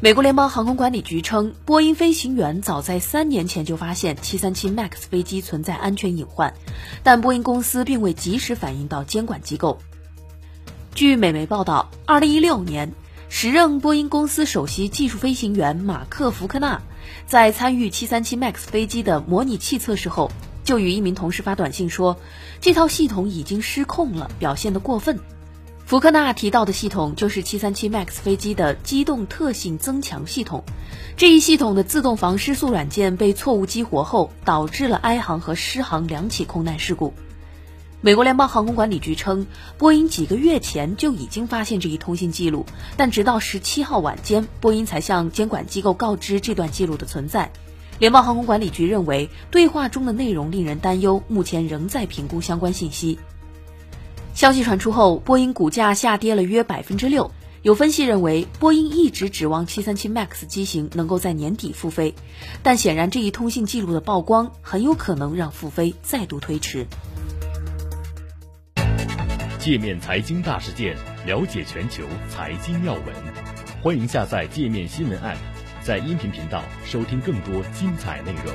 美国联邦航空管理局称，波音飞行员早在三年前就发现737 MAX 飞机存在安全隐患，但波音公司并未及时反映到监管机构。据美媒报道，2016年，时任波音公司首席技术飞行员马克·福克纳在参与737 MAX 飞机的模拟器测试后，就与一名同事发短信说，这套系统已经失控了，表现得过分。福克纳提到的系统就是737 MAX 飞机的机动特性增强系统。这一系统的自动防失速软件被错误激活后，导致了埃航和狮航两起空难事故。美国联邦航空管理局称，波音几个月前就已经发现这一通信记录，但直到十七号晚间，波音才向监管机构告知这段记录的存在。联邦航空管理局认为，对话中的内容令人担忧，目前仍在评估相关信息。消息传出后，波音股价下跌了约百分之六。有分析认为，波音一直指望737 MAX 机型能够在年底复飞，但显然这一通信记录的曝光很有可能让复飞再度推迟。界面财经大事件，了解全球财经要闻，欢迎下载界面新闻 App，在音频频道收听更多精彩内容。